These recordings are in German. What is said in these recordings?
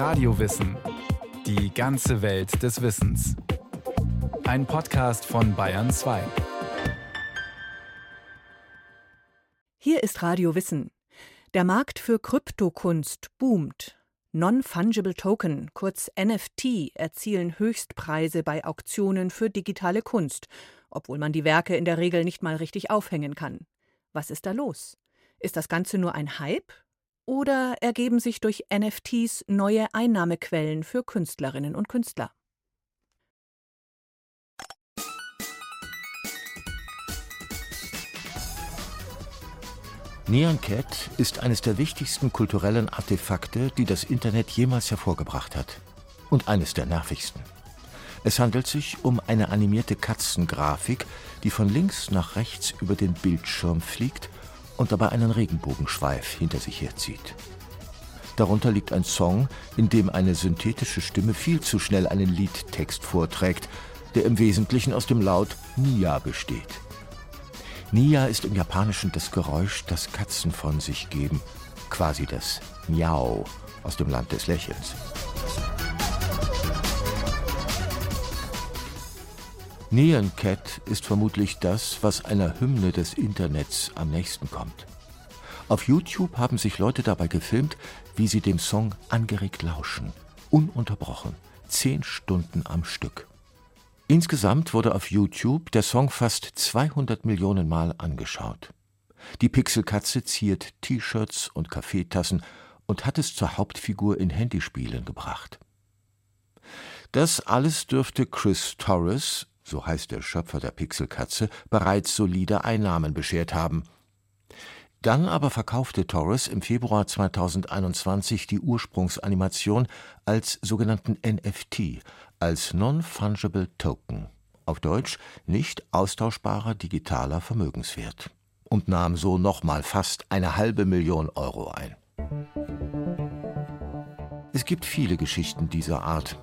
Radiowissen. Die ganze Welt des Wissens. Ein Podcast von Bayern 2. Hier ist Radio Wissen. Der Markt für Kryptokunst boomt. Non-Fungible Token, kurz NFT, erzielen Höchstpreise bei Auktionen für digitale Kunst, obwohl man die Werke in der Regel nicht mal richtig aufhängen kann. Was ist da los? Ist das Ganze nur ein Hype oder ergeben sich durch NFTs neue Einnahmequellen für Künstlerinnen und Künstler? Neon Cat ist eines der wichtigsten kulturellen Artefakte, die das Internet jemals hervorgebracht hat. Und eines der nervigsten. Es handelt sich um eine animierte Katzengrafik, die von links nach rechts über den Bildschirm fliegt und dabei einen Regenbogenschweif hinter sich herzieht. Darunter liegt ein Song, in dem eine synthetische Stimme viel zu schnell einen Liedtext vorträgt, der im Wesentlichen aus dem Laut Nia besteht. Nia ist im Japanischen das Geräusch, das Katzen von sich geben, quasi das Miau aus dem Land des Lächelns. Neon Cat ist vermutlich das, was einer Hymne des Internets am nächsten kommt. Auf YouTube haben sich Leute dabei gefilmt, wie sie dem Song angeregt lauschen, ununterbrochen, zehn Stunden am Stück. Insgesamt wurde auf YouTube der Song fast 200 Millionen Mal angeschaut. Die Pixelkatze ziert T-Shirts und Kaffeetassen und hat es zur Hauptfigur in Handyspielen gebracht. Das alles dürfte Chris Torres, so heißt der Schöpfer der Pixelkatze, bereits solide Einnahmen beschert haben. Dann aber verkaufte Torres im Februar 2021 die Ursprungsanimation als sogenannten NFT, als Non-Fungible Token, auf Deutsch nicht austauschbarer digitaler Vermögenswert, und nahm so nochmal fast eine halbe Million Euro ein. Es gibt viele Geschichten dieser Art.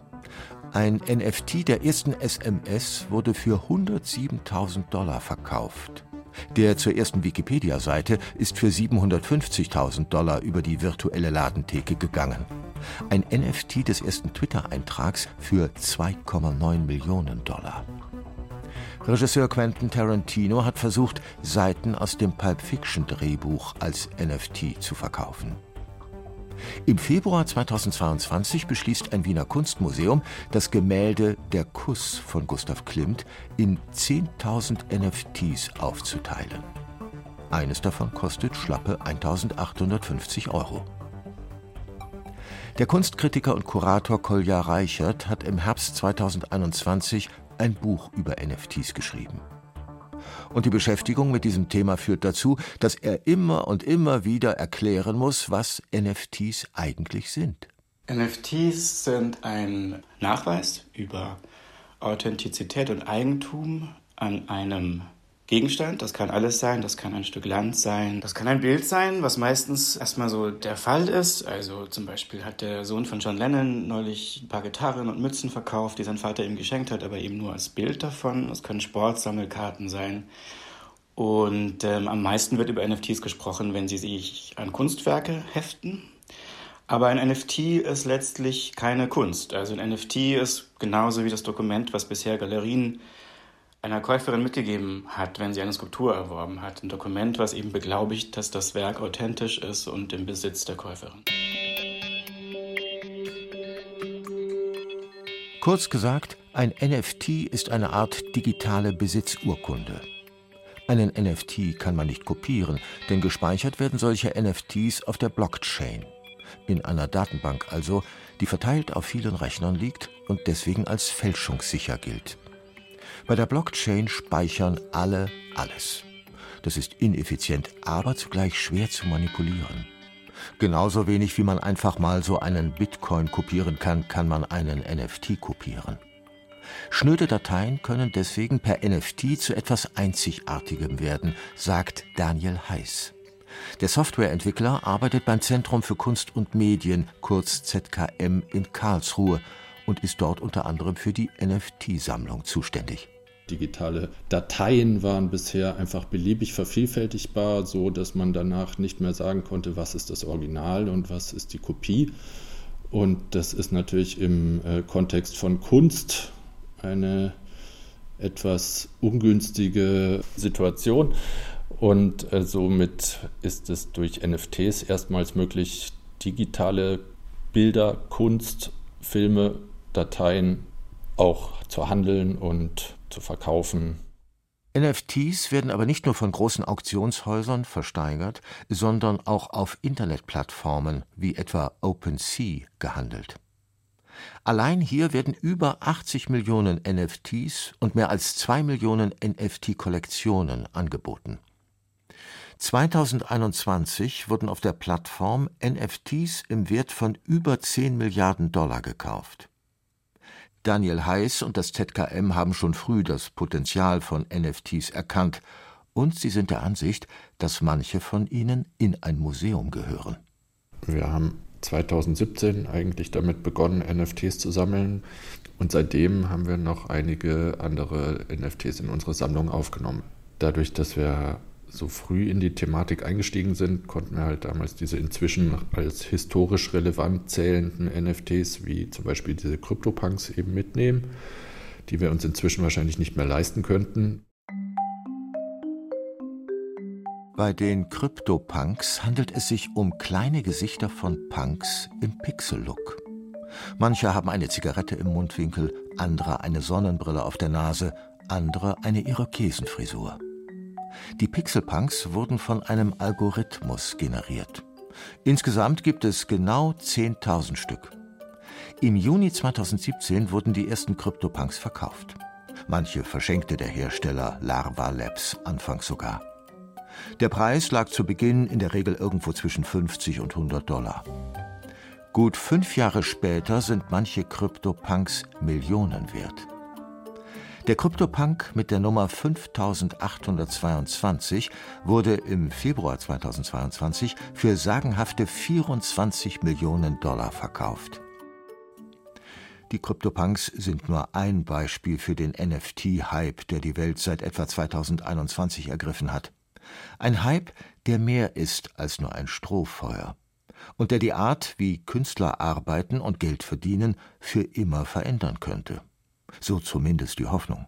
Ein NFT der ersten SMS wurde für 107.000 Dollar verkauft. Der zur ersten Wikipedia-Seite ist für 750.000 Dollar über die virtuelle Ladentheke gegangen. Ein NFT des ersten Twitter-Eintrags für 2,9 Millionen Dollar. Regisseur Quentin Tarantino hat versucht, Seiten aus dem Pulp Fiction Drehbuch als NFT zu verkaufen. Im Februar 2022 beschließt ein Wiener Kunstmuseum, das Gemälde Der Kuss von Gustav Klimt in 10.000 NFTs aufzuteilen. Eines davon kostet schlappe 1.850 Euro. Der Kunstkritiker und Kurator Kolja Reichert hat im Herbst 2021 ein Buch über NFTs geschrieben. Und die Beschäftigung mit diesem Thema führt dazu, dass er immer und immer wieder erklären muss, was NFTs eigentlich sind. NFTs sind ein Nachweis über Authentizität und Eigentum an einem Gegenstand. Das kann alles sein, das kann ein Stück Land sein, das kann ein Bild sein, was meistens erstmal so der Fall ist. Also zum Beispiel hat der Sohn von John Lennon neulich ein paar Gitarren und Mützen verkauft, die sein Vater ihm geschenkt hat, aber eben nur als Bild davon. Es können Sportsammelkarten sein. Und ähm, am meisten wird über NFTs gesprochen, wenn sie sich an Kunstwerke heften. Aber ein NFT ist letztlich keine Kunst. Also ein NFT ist genauso wie das Dokument, was bisher Galerien einer Käuferin mitgegeben hat, wenn sie eine Skulptur erworben hat. Ein Dokument, was eben beglaubigt, dass das Werk authentisch ist und im Besitz der Käuferin. Kurz gesagt, ein NFT ist eine Art digitale Besitzurkunde. Einen NFT kann man nicht kopieren, denn gespeichert werden solche NFTs auf der Blockchain. In einer Datenbank also, die verteilt auf vielen Rechnern liegt und deswegen als fälschungssicher gilt. Bei der Blockchain speichern alle alles. Das ist ineffizient, aber zugleich schwer zu manipulieren. Genauso wenig wie man einfach mal so einen Bitcoin kopieren kann, kann man einen NFT kopieren. Schnöde Dateien können deswegen per NFT zu etwas Einzigartigem werden, sagt Daniel Heiß. Der Softwareentwickler arbeitet beim Zentrum für Kunst und Medien, kurz ZKM, in Karlsruhe und ist dort unter anderem für die NFT-Sammlung zuständig. Digitale Dateien waren bisher einfach beliebig vervielfältigbar, so dass man danach nicht mehr sagen konnte, was ist das Original und was ist die Kopie. Und das ist natürlich im äh, Kontext von Kunst eine etwas ungünstige Situation. Und äh, somit ist es durch NFTs erstmals möglich, digitale Bilder, Kunst, Filme, Dateien auch zu handeln und zu verkaufen. NFTs werden aber nicht nur von großen Auktionshäusern versteigert, sondern auch auf Internetplattformen wie etwa OpenSea gehandelt. Allein hier werden über 80 Millionen NFTs und mehr als zwei Millionen NFT-Kollektionen angeboten. 2021 wurden auf der Plattform NFTs im Wert von über 10 Milliarden Dollar gekauft. Daniel Heiß und das ZKM haben schon früh das Potenzial von NFTs erkannt und sie sind der Ansicht, dass manche von ihnen in ein Museum gehören. Wir haben 2017 eigentlich damit begonnen, NFTs zu sammeln. Und seitdem haben wir noch einige andere NFTs in unsere Sammlung aufgenommen. Dadurch, dass wir so früh in die Thematik eingestiegen sind, konnten wir halt damals diese inzwischen als historisch relevant zählenden NFTs, wie zum Beispiel diese CryptoPunks, eben mitnehmen, die wir uns inzwischen wahrscheinlich nicht mehr leisten könnten. Bei den CryptoPunks handelt es sich um kleine Gesichter von Punks im Pixel-Look. Manche haben eine Zigarette im Mundwinkel, andere eine Sonnenbrille auf der Nase, andere eine Irokesenfrisur. Die Pixelpunks wurden von einem Algorithmus generiert. Insgesamt gibt es genau 10.000 Stück. Im Juni 2017 wurden die ersten CryptoPunks verkauft. Manche verschenkte der Hersteller Larva Labs anfangs sogar. Der Preis lag zu Beginn in der Regel irgendwo zwischen 50 und 100 Dollar. Gut fünf Jahre später sind manche CryptoPunks Millionen wert. Der Kryptopunk mit der Nummer 5822 wurde im Februar 2022 für sagenhafte 24 Millionen Dollar verkauft. Die Kryptopunks sind nur ein Beispiel für den NFT-Hype, der die Welt seit etwa 2021 ergriffen hat. Ein Hype, der mehr ist als nur ein Strohfeuer und der die Art, wie Künstler arbeiten und Geld verdienen, für immer verändern könnte. So zumindest die Hoffnung.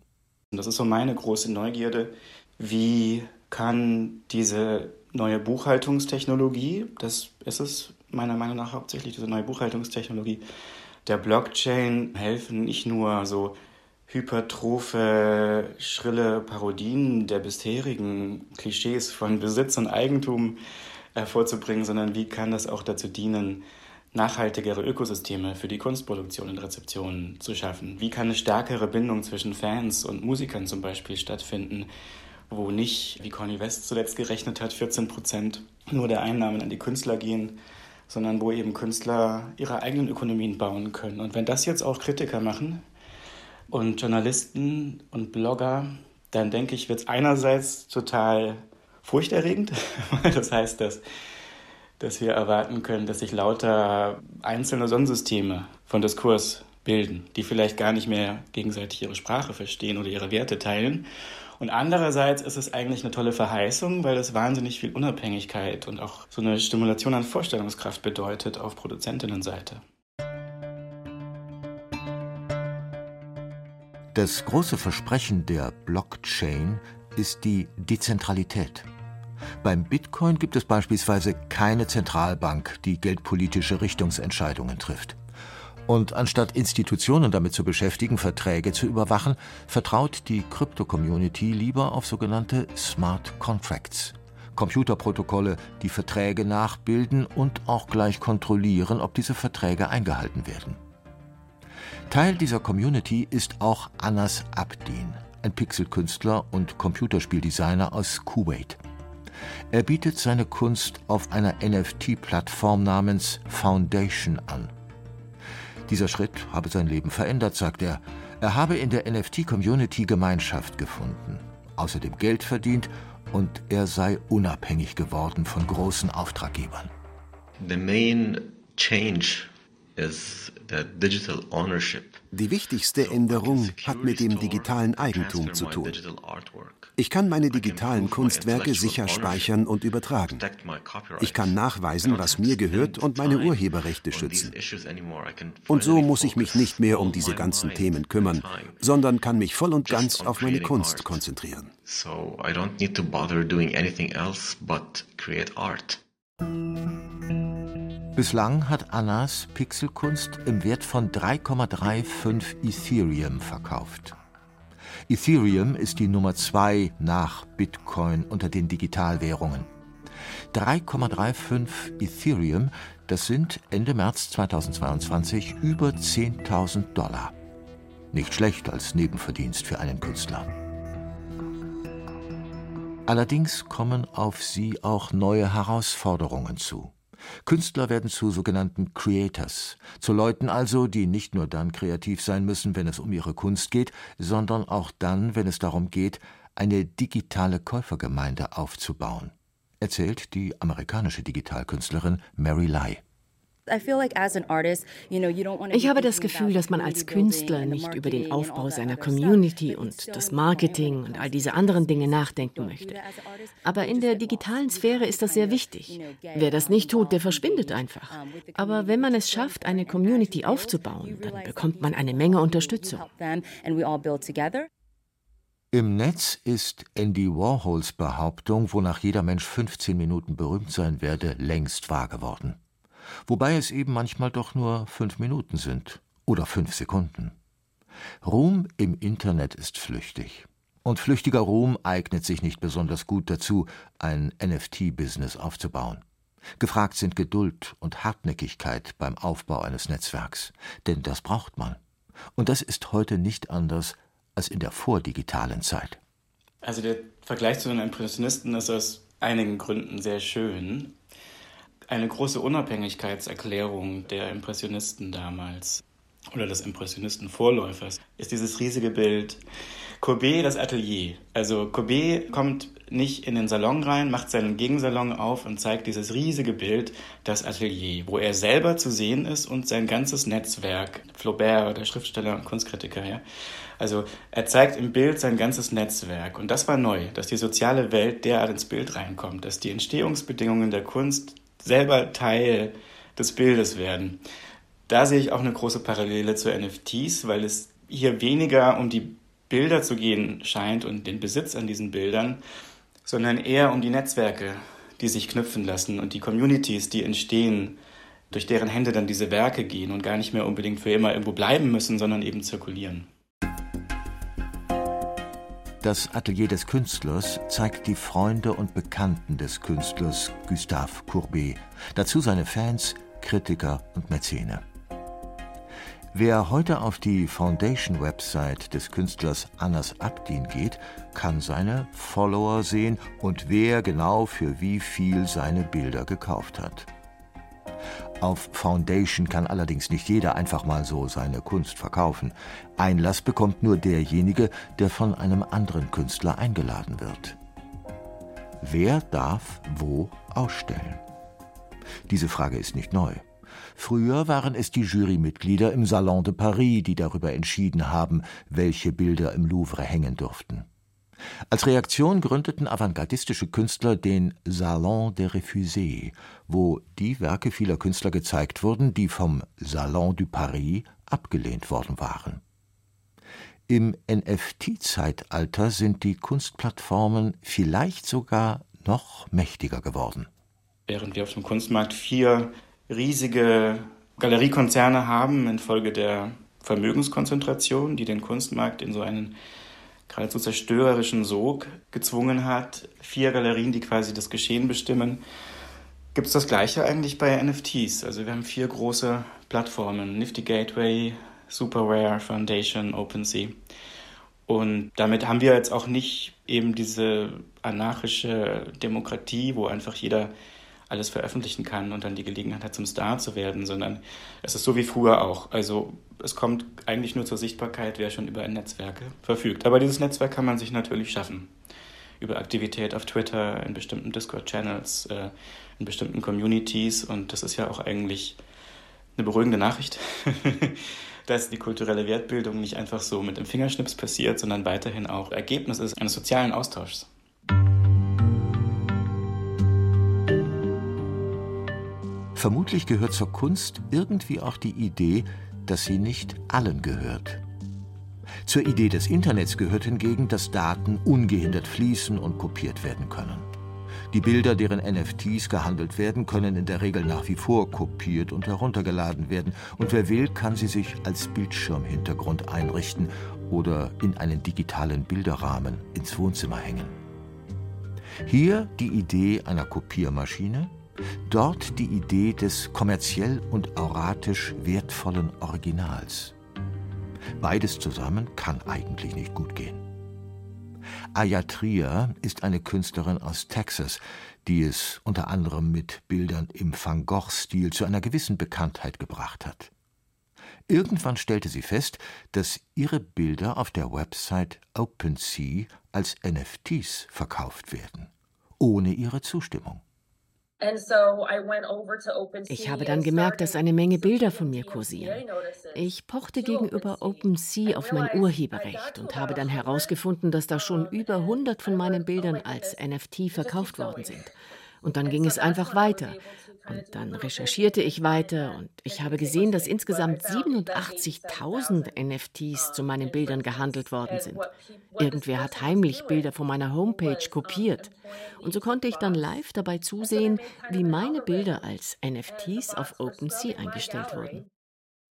Das ist so meine große Neugierde. Wie kann diese neue Buchhaltungstechnologie, das ist es meiner Meinung nach hauptsächlich, diese neue Buchhaltungstechnologie, der Blockchain helfen, nicht nur so hypertrophe, schrille Parodien der bisherigen Klischees von Besitz und Eigentum hervorzubringen, sondern wie kann das auch dazu dienen, nachhaltigere Ökosysteme für die Kunstproduktion und Rezeption zu schaffen? Wie kann eine stärkere Bindung zwischen Fans und Musikern zum Beispiel stattfinden, wo nicht, wie Conny West zuletzt gerechnet hat, 14 Prozent nur der Einnahmen an die Künstler gehen, sondern wo eben Künstler ihre eigenen Ökonomien bauen können. Und wenn das jetzt auch Kritiker machen und Journalisten und Blogger, dann denke ich, wird es einerseits total furchterregend, das heißt, dass dass wir erwarten können, dass sich lauter einzelne Sonnensysteme von Diskurs bilden, die vielleicht gar nicht mehr gegenseitig ihre Sprache verstehen oder ihre Werte teilen. Und andererseits ist es eigentlich eine tolle Verheißung, weil es wahnsinnig viel Unabhängigkeit und auch so eine Stimulation an Vorstellungskraft bedeutet auf Produzentinnenseite. Das große Versprechen der Blockchain ist die Dezentralität. Beim Bitcoin gibt es beispielsweise keine Zentralbank, die geldpolitische Richtungsentscheidungen trifft. Und anstatt Institutionen damit zu beschäftigen, Verträge zu überwachen, vertraut die Krypto-Community lieber auf sogenannte Smart Contracts. Computerprotokolle, die Verträge nachbilden und auch gleich kontrollieren, ob diese Verträge eingehalten werden. Teil dieser Community ist auch Anas Abdin, ein Pixelkünstler und Computerspieldesigner aus Kuwait. Er bietet seine Kunst auf einer NFT-Plattform namens Foundation an. Dieser Schritt habe sein Leben verändert, sagt er. Er habe in der NFT-Community Gemeinschaft gefunden, außerdem Geld verdient und er sei unabhängig geworden von großen Auftraggebern. The main change Die wichtigste Änderung hat mit dem digitalen Eigentum zu tun. Ich kann meine digitalen Kunstwerke sicher speichern und übertragen. Ich kann nachweisen, was mir gehört und meine Urheberrechte schützen. Und so muss ich mich nicht mehr um diese ganzen Themen kümmern, sondern kann mich voll und ganz auf meine Kunst konzentrieren. So I don't need to bother doing anything else but create art. Bislang hat Annas Pixelkunst im Wert von 3,35 Ethereum verkauft. Ethereum ist die Nummer zwei nach Bitcoin unter den Digitalwährungen. 3,35 Ethereum, das sind Ende März 2022 über 10.000 Dollar. Nicht schlecht als Nebenverdienst für einen Künstler. Allerdings kommen auf sie auch neue Herausforderungen zu. Künstler werden zu sogenannten Creators, zu Leuten also, die nicht nur dann kreativ sein müssen, wenn es um ihre Kunst geht, sondern auch dann, wenn es darum geht, eine digitale Käufergemeinde aufzubauen, erzählt die amerikanische Digitalkünstlerin Mary Lai. Ich habe das Gefühl, dass man als Künstler nicht über den Aufbau seiner Community und das Marketing und all diese anderen Dinge nachdenken möchte. Aber in der digitalen Sphäre ist das sehr wichtig. Wer das nicht tut, der verschwindet einfach. Aber wenn man es schafft, eine Community aufzubauen, dann bekommt man eine Menge Unterstützung. Im Netz ist Andy Warhols Behauptung, wonach jeder Mensch 15 Minuten berühmt sein werde, längst wahr geworden wobei es eben manchmal doch nur fünf Minuten sind oder fünf Sekunden. Ruhm im Internet ist flüchtig. Und flüchtiger Ruhm eignet sich nicht besonders gut dazu, ein NFT-Business aufzubauen. Gefragt sind Geduld und Hartnäckigkeit beim Aufbau eines Netzwerks, denn das braucht man. Und das ist heute nicht anders als in der vordigitalen Zeit. Also der Vergleich zu den Impressionisten ist aus einigen Gründen sehr schön eine große Unabhängigkeitserklärung der Impressionisten damals oder des Impressionistenvorläufers ist dieses riesige Bild Courbet, das Atelier. Also Courbet kommt nicht in den Salon rein, macht seinen Gegensalon auf und zeigt dieses riesige Bild, das Atelier, wo er selber zu sehen ist und sein ganzes Netzwerk, Flaubert, der Schriftsteller und Kunstkritiker, ja. Also er zeigt im Bild sein ganzes Netzwerk und das war neu, dass die soziale Welt derart ins Bild reinkommt, dass die Entstehungsbedingungen der Kunst selber Teil des Bildes werden. Da sehe ich auch eine große Parallele zu NFTs, weil es hier weniger um die Bilder zu gehen scheint und den Besitz an diesen Bildern, sondern eher um die Netzwerke, die sich knüpfen lassen und die Communities, die entstehen, durch deren Hände dann diese Werke gehen und gar nicht mehr unbedingt für immer irgendwo bleiben müssen, sondern eben zirkulieren. Das Atelier des Künstlers zeigt die Freunde und Bekannten des Künstlers Gustave Courbet, dazu seine Fans, Kritiker und Mäzene. Wer heute auf die Foundation-Website des Künstlers Anas Abdin geht, kann seine Follower sehen und wer genau für wie viel seine Bilder gekauft hat. Auf Foundation kann allerdings nicht jeder einfach mal so seine Kunst verkaufen. Einlass bekommt nur derjenige, der von einem anderen Künstler eingeladen wird. Wer darf wo ausstellen? Diese Frage ist nicht neu. Früher waren es die Jurymitglieder im Salon de Paris, die darüber entschieden haben, welche Bilder im Louvre hängen durften. Als Reaktion gründeten avantgardistische Künstler den Salon des Refusés, wo die Werke vieler Künstler gezeigt wurden, die vom Salon du Paris abgelehnt worden waren. Im NFT-Zeitalter sind die Kunstplattformen vielleicht sogar noch mächtiger geworden. Während wir auf dem Kunstmarkt vier riesige Galeriekonzerne haben infolge der Vermögenskonzentration, die den Kunstmarkt in so einen geradezu zerstörerischen Sog gezwungen hat. Vier Galerien, die quasi das Geschehen bestimmen. Gibt es das Gleiche eigentlich bei NFTs? Also wir haben vier große Plattformen, Nifty Gateway, Superware, Foundation, OpenSea. Und damit haben wir jetzt auch nicht eben diese anarchische Demokratie, wo einfach jeder alles veröffentlichen kann und dann die Gelegenheit hat, zum Star zu werden, sondern es ist so wie früher auch. Also es kommt eigentlich nur zur Sichtbarkeit, wer schon über ein Netzwerk verfügt. Aber dieses Netzwerk kann man sich natürlich schaffen. Über Aktivität auf Twitter, in bestimmten Discord-Channels, äh, in bestimmten Communities. Und das ist ja auch eigentlich eine beruhigende Nachricht, dass die kulturelle Wertbildung nicht einfach so mit dem Fingerschnips passiert, sondern weiterhin auch Ergebnis ist eines sozialen Austauschs. Vermutlich gehört zur Kunst irgendwie auch die Idee, dass sie nicht allen gehört. Zur Idee des Internets gehört hingegen, dass Daten ungehindert fließen und kopiert werden können. Die Bilder, deren NFTs gehandelt werden, können in der Regel nach wie vor kopiert und heruntergeladen werden, und wer will, kann sie sich als Bildschirmhintergrund einrichten oder in einen digitalen Bilderrahmen ins Wohnzimmer hängen. Hier die Idee einer Kopiermaschine, Dort die Idee des kommerziell und auratisch wertvollen Originals. Beides zusammen kann eigentlich nicht gut gehen. Aya Trier ist eine Künstlerin aus Texas, die es unter anderem mit Bildern im Van Gogh-Stil zu einer gewissen Bekanntheit gebracht hat. Irgendwann stellte sie fest, dass ihre Bilder auf der Website OpenSea als NFTs verkauft werden, ohne ihre Zustimmung. Ich habe dann gemerkt, dass eine Menge Bilder von mir kursieren. Ich pochte gegenüber OpenSea auf mein Urheberrecht und habe dann herausgefunden, dass da schon über 100 von meinen Bildern als NFT verkauft worden sind. Und dann ging es einfach weiter. Und dann recherchierte ich weiter und ich habe gesehen, dass insgesamt 87.000 NFTs zu meinen Bildern gehandelt worden sind. Irgendwer hat heimlich Bilder von meiner Homepage kopiert. Und so konnte ich dann live dabei zusehen, wie meine Bilder als NFTs auf OpenSea eingestellt wurden.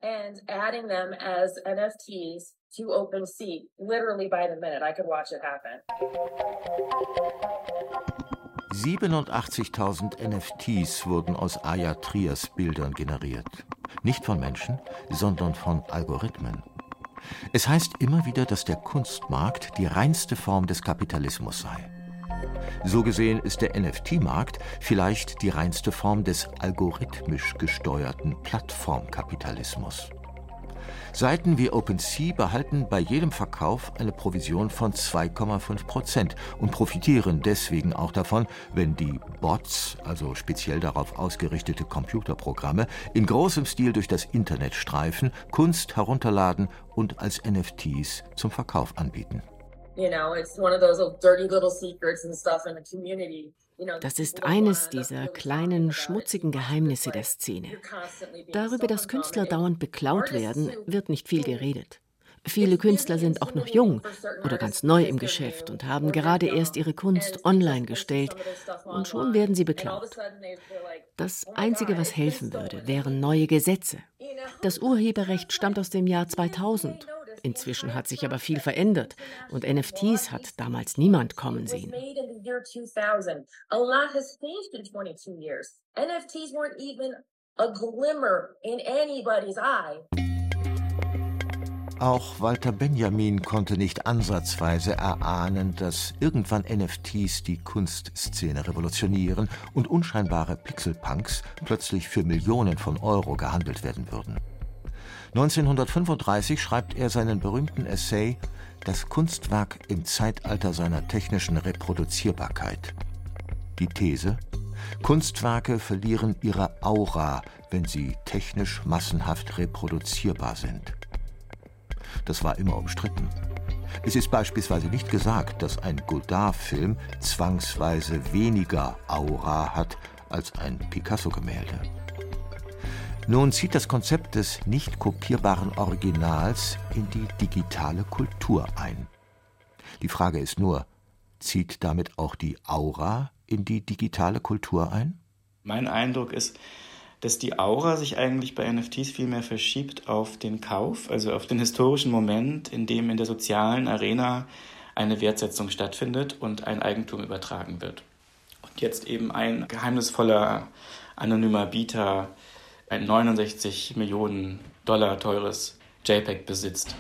And adding them NFTs to OpenSea, literally by the minute, I could watch it happen. 87.000 NFTs wurden aus Aya Triers Bildern generiert. Nicht von Menschen, sondern von Algorithmen. Es heißt immer wieder, dass der Kunstmarkt die reinste Form des Kapitalismus sei. So gesehen ist der NFT-Markt vielleicht die reinste Form des algorithmisch gesteuerten Plattformkapitalismus. Seiten wie OpenSea behalten bei jedem Verkauf eine Provision von 2,5 Prozent und profitieren deswegen auch davon, wenn die Bots, also speziell darauf ausgerichtete Computerprogramme, in großem Stil durch das Internet streifen, Kunst herunterladen und als NFTs zum Verkauf anbieten. You know, it's one of those dirty little secrets and stuff in the community. Das ist eines dieser kleinen, schmutzigen Geheimnisse der Szene. Darüber, dass Künstler dauernd beklaut werden, wird nicht viel geredet. Viele Künstler sind auch noch jung oder ganz neu im Geschäft und haben gerade erst ihre Kunst online gestellt und schon werden sie beklaut. Das Einzige, was helfen würde, wären neue Gesetze. Das Urheberrecht stammt aus dem Jahr 2000 Inzwischen hat sich aber viel verändert und NFTs hat damals niemand kommen sehen. Auch Walter Benjamin konnte nicht ansatzweise erahnen, dass irgendwann NFTs die Kunstszene revolutionieren und unscheinbare Pixelpunks plötzlich für Millionen von Euro gehandelt werden würden. 1935 schreibt er seinen berühmten Essay Das Kunstwerk im Zeitalter seiner technischen Reproduzierbarkeit. Die These Kunstwerke verlieren ihre Aura, wenn sie technisch massenhaft reproduzierbar sind. Das war immer umstritten. Es ist beispielsweise nicht gesagt, dass ein Godard-Film zwangsweise weniger Aura hat als ein Picasso-Gemälde. Nun zieht das Konzept des nicht kopierbaren Originals in die digitale Kultur ein. Die Frage ist nur, zieht damit auch die Aura in die digitale Kultur ein? Mein Eindruck ist, dass die Aura sich eigentlich bei NFTs viel mehr verschiebt auf den Kauf, also auf den historischen Moment, in dem in der sozialen Arena eine Wertsetzung stattfindet und ein Eigentum übertragen wird. Und jetzt eben ein geheimnisvoller, anonymer Bieter ein 69 Millionen Dollar teures JPEG besitzt.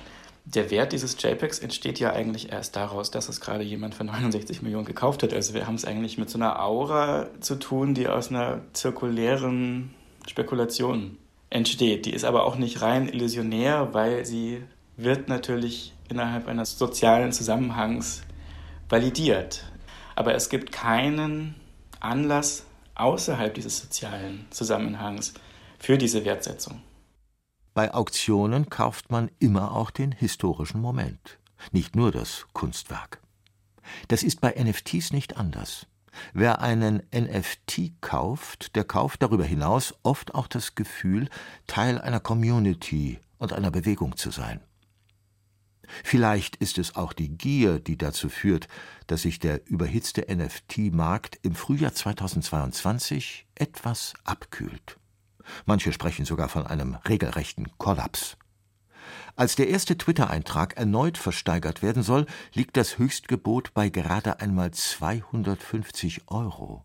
Der Wert dieses JPEGs entsteht ja eigentlich erst daraus, dass es gerade jemand für 69 Millionen gekauft hat. Also wir haben es eigentlich mit so einer Aura zu tun, die aus einer zirkulären Spekulation entsteht. Die ist aber auch nicht rein illusionär, weil sie wird natürlich innerhalb eines sozialen Zusammenhangs validiert. Aber es gibt keinen Anlass außerhalb dieses sozialen Zusammenhangs für diese Wertsetzung. Bei Auktionen kauft man immer auch den historischen Moment, nicht nur das Kunstwerk. Das ist bei NFTs nicht anders. Wer einen NFT kauft, der kauft darüber hinaus oft auch das Gefühl, Teil einer Community und einer Bewegung zu sein. Vielleicht ist es auch die Gier, die dazu führt, dass sich der überhitzte NFT-Markt im Frühjahr 2022 etwas abkühlt. Manche sprechen sogar von einem regelrechten Kollaps. Als der erste Twitter-Eintrag erneut versteigert werden soll, liegt das Höchstgebot bei gerade einmal 250 Euro.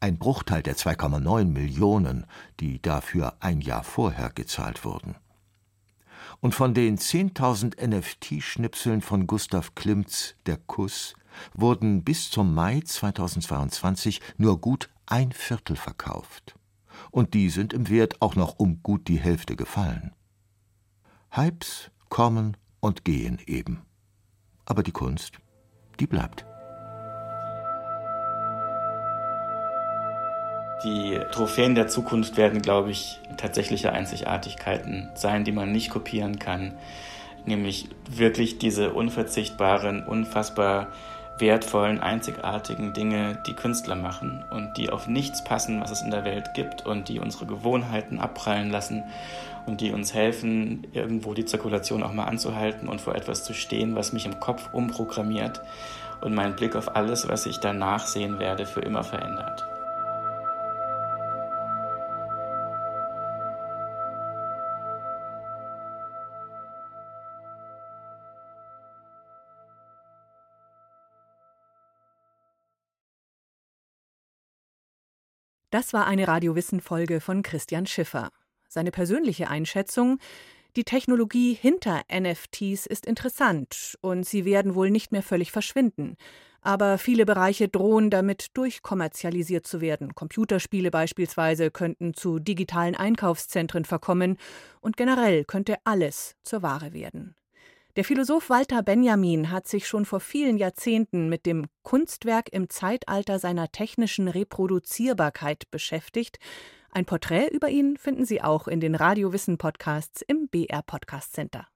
Ein Bruchteil der 2,9 Millionen, die dafür ein Jahr vorher gezahlt wurden. Und von den 10.000 NFT-Schnipseln von Gustav Klimts Der Kuss wurden bis zum Mai 2022 nur gut ein Viertel verkauft. Und die sind im Wert auch noch um gut die Hälfte gefallen. Hypes kommen und gehen eben. Aber die Kunst, die bleibt. Die Trophäen der Zukunft werden, glaube ich, tatsächliche Einzigartigkeiten sein, die man nicht kopieren kann. Nämlich wirklich diese unverzichtbaren, unfassbar wertvollen, einzigartigen Dinge, die Künstler machen und die auf nichts passen, was es in der Welt gibt und die unsere Gewohnheiten abprallen lassen und die uns helfen, irgendwo die Zirkulation auch mal anzuhalten und vor etwas zu stehen, was mich im Kopf umprogrammiert und meinen Blick auf alles, was ich danach sehen werde, für immer verändert. Das war eine Radiowissen-Folge von Christian Schiffer. Seine persönliche Einschätzung: Die Technologie hinter NFTs ist interessant und sie werden wohl nicht mehr völlig verschwinden. Aber viele Bereiche drohen damit durchkommerzialisiert zu werden. Computerspiele beispielsweise könnten zu digitalen Einkaufszentren verkommen und generell könnte alles zur Ware werden. Der Philosoph Walter Benjamin hat sich schon vor vielen Jahrzehnten mit dem Kunstwerk im Zeitalter seiner technischen Reproduzierbarkeit beschäftigt. Ein Porträt über ihn finden Sie auch in den Radiowissen Podcasts im BR Podcast Center.